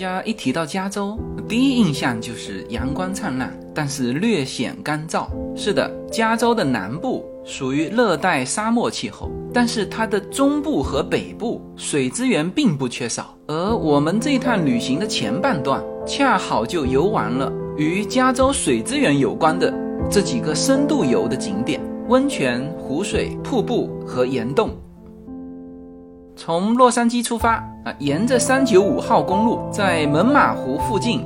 家一提到加州，第一印象就是阳光灿烂，但是略显干燥。是的，加州的南部属于热带沙漠气候，但是它的中部和北部水资源并不缺少。而我们这趟旅行的前半段，恰好就游玩了与加州水资源有关的这几个深度游的景点：温泉、湖水、瀑布和岩洞。从洛杉矶出发啊，沿着三九五号公路，在猛马湖附近，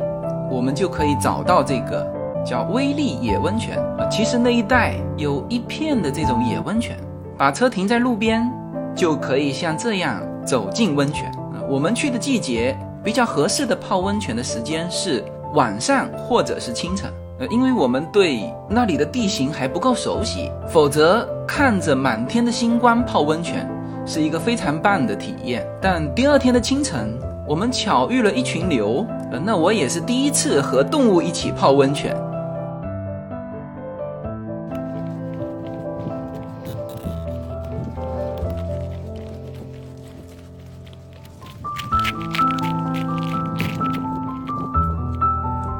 我们就可以找到这个叫威力野温泉啊。其实那一带有一片的这种野温泉，把车停在路边，就可以像这样走进温泉啊。我们去的季节比较合适的泡温泉的时间是晚上或者是清晨，呃，因为我们对那里的地形还不够熟悉，否则看着满天的星光泡温泉。是一个非常棒的体验，但第二天的清晨，我们巧遇了一群牛，呃，那我也是第一次和动物一起泡温泉。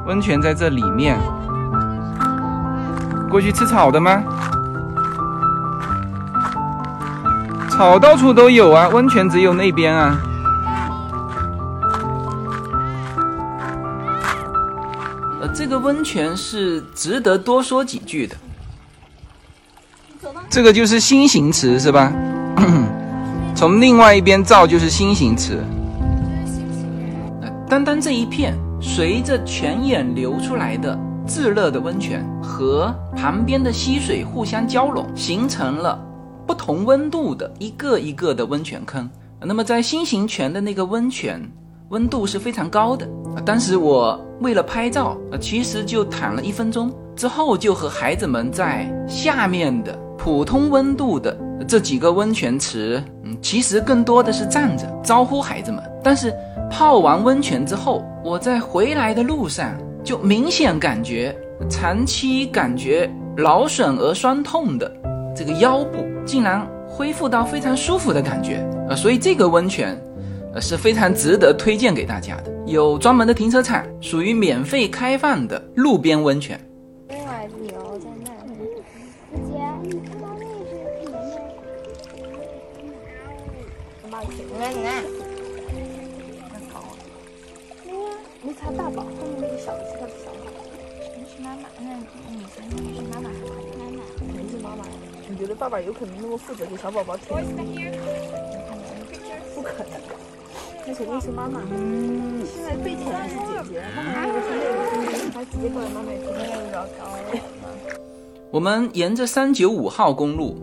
温泉在这里面，过去吃草的吗？草到处都有啊，温泉只有那边啊。呃，这个温泉是值得多说几句的。这个就是心形池是吧？从另外一边照就是心形池。单单这一片，随着泉眼流出来的炙热的温泉和旁边的溪水互相交融，形成了。不同温度的一个一个的温泉坑，那么在新型泉的那个温泉温度是非常高的。当时我为了拍照，其实就躺了一分钟，之后就和孩子们在下面的普通温度的这几个温泉池，嗯，其实更多的是站着招呼孩子们。但是泡完温泉之后，我在回来的路上就明显感觉长期感觉劳损而酸痛的这个腰部。竟然恢复到非常舒服的感觉，呃，所以这个温泉，呃，是非常值得推荐给大家的。有专门的停车场，属于免费开放的路边温泉。另外自由在那，姐，你看到那只爷爷？妈妈，你看，你看，太高了。对呀，那是他大宝，后面那个小的是他的小宝。那是妈妈，那女生那个是妈妈还是妈妈？肯定是妈妈。你觉得爸爸有可能那么负责给小宝宝舔？不可能，那肯定是妈妈。嗯，现在被舔的是姐姐，妈妈那个是妹妹，他直接过来妈妈舔，那个比较高。我们沿着三九五号公路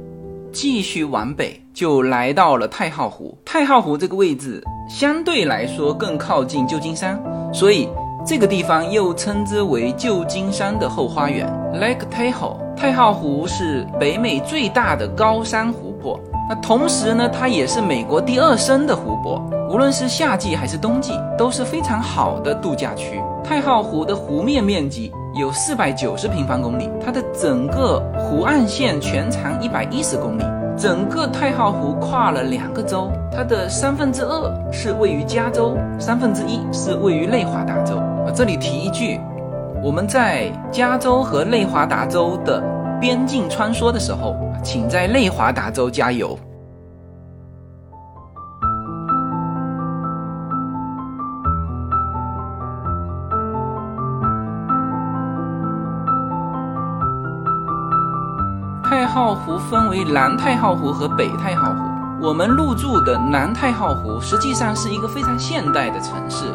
继续往北，就来到了太浩湖。太浩湖这个位置相对来说更靠近旧金山，所以这个地方又称之为旧金山的后花园 （Lake Tahoe）。太浩湖是北美最大的高山湖泊，那同时呢，它也是美国第二深的湖泊。无论是夏季还是冬季，都是非常好的度假区。太浩湖的湖面面积有四百九十平方公里，它的整个湖岸线全长一百一十公里。整个太浩湖跨了两个州，它的三分之二是位于加州，三分之一是位于内华达州。啊，这里提一句。我们在加州和内华达州的边境穿梭的时候，请在内华达州加油。太浩湖分为南太浩湖和北太浩湖。我们入住的南太浩湖实际上是一个非常现代的城市。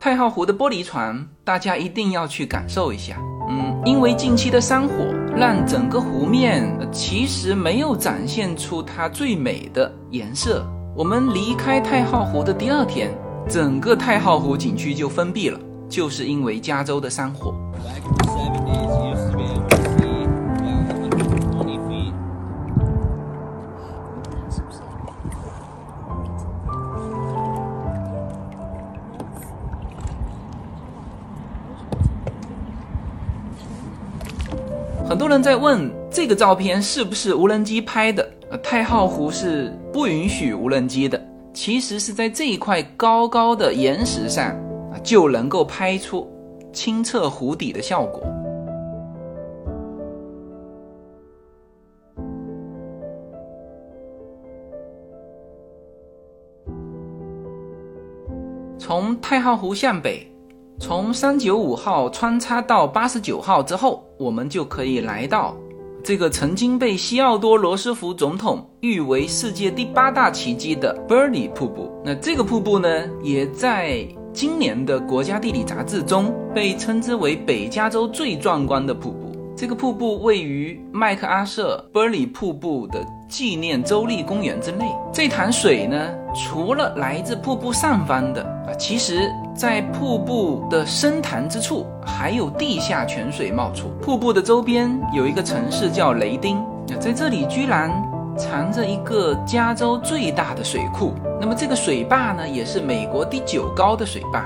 太浩湖的玻璃船，大家一定要去感受一下。嗯，因为近期的山火，让整个湖面其实没有展现出它最美的颜色。我们离开太浩湖的第二天，整个太浩湖景区就封闭了，就是因为加州的山火。很多人在问这个照片是不是无人机拍的？呃，太浩湖是不允许无人机的。其实是在这一块高高的岩石上啊，就能够拍出清澈湖底的效果。从太浩湖向北，从三九五号穿插到八十九号之后，我们就可以来到。这个曾经被西奥多·罗斯福总统誉为世界第八大奇迹的 Burley 瀑布，那这个瀑布呢，也在今年的国家地理杂志中被称之为北加州最壮观的瀑布。这个瀑布位于麦克阿瑟 Burley 瀑布的纪念州立公园之内。这潭水呢，除了来自瀑布上方的啊，其实在瀑布的深潭之处还有地下泉水冒出。瀑布的周边有一个城市叫雷丁，那在这里居然藏着一个加州最大的水库。那么这个水坝呢，也是美国第九高的水坝。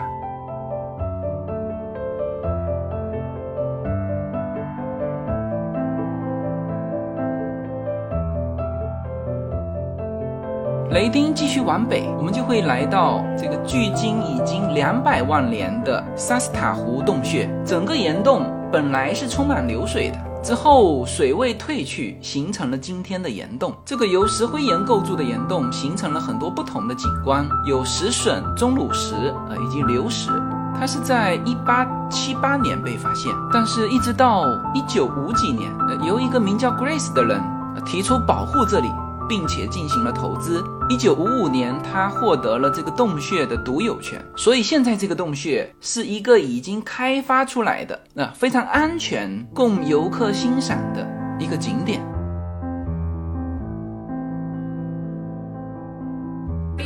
雷丁继续往北，我们就会来到这个距今已经两百万年的萨斯塔湖洞穴。整个岩洞本来是充满流水的，之后水位退去，形成了今天的岩洞。这个由石灰岩构筑的岩洞形成了很多不同的景观，有石笋、钟乳石呃以及流石。它是在一八七八年被发现，但是一直到一九五几年，呃由一个名叫 Grace 的人提出保护这里。并且进行了投资。一九五五年，他获得了这个洞穴的独有权，所以现在这个洞穴是一个已经开发出来的、那非常安全、供游客欣赏的一个景点。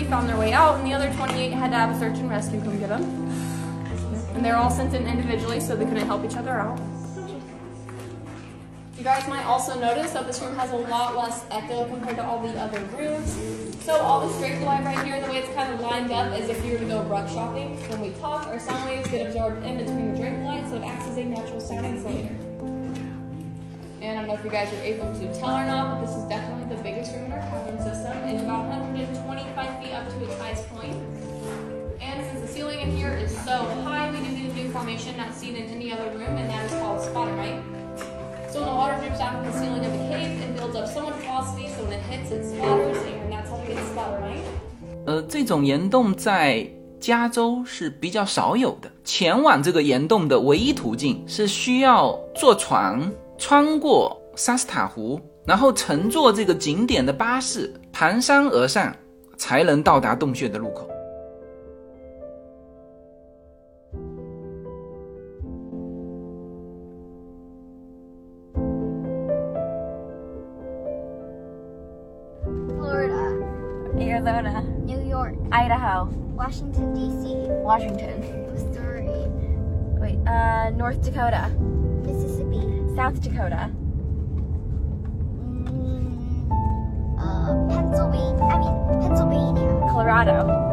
Found their way out, and the other 28 had to have a search and rescue come get them. And they're all sent in individually, so they couldn't help each other out. You guys might also notice that this room has a lot less echo compared to all the other rooms. So all this drape line right here, the way it's kind of lined up is if you were to go rug shopping. When we talk, our sound waves get absorbed in between the drape line, so it acts as a natural sound insulator. And I don't know if you guys are able to tell or not, but this is definitely the biggest room in our cavern system. It's about 125 feet up to its highest point. And since the ceiling in here is so high, we do need a new formation not seen in any other room, and that is called spotterite. So when the water drips out from the ceiling of the cave, it builds up so much velocity, so when it hits, it splatters, and that's how we get splatterite. 呃，这种岩洞在加州是比较少有的。前往这个岩洞的唯一途径是需要坐船穿过萨斯塔湖，然后乘坐这个景点的巴士盘山而上，才能到达洞穴的入口。Arizona, New York, Idaho, Washington, D.C., Washington. Missouri, Wait, uh, North Dakota, Mississippi, South Dakota, mm, uh, Pennsylvania, I mean, Pennsylvania, Colorado,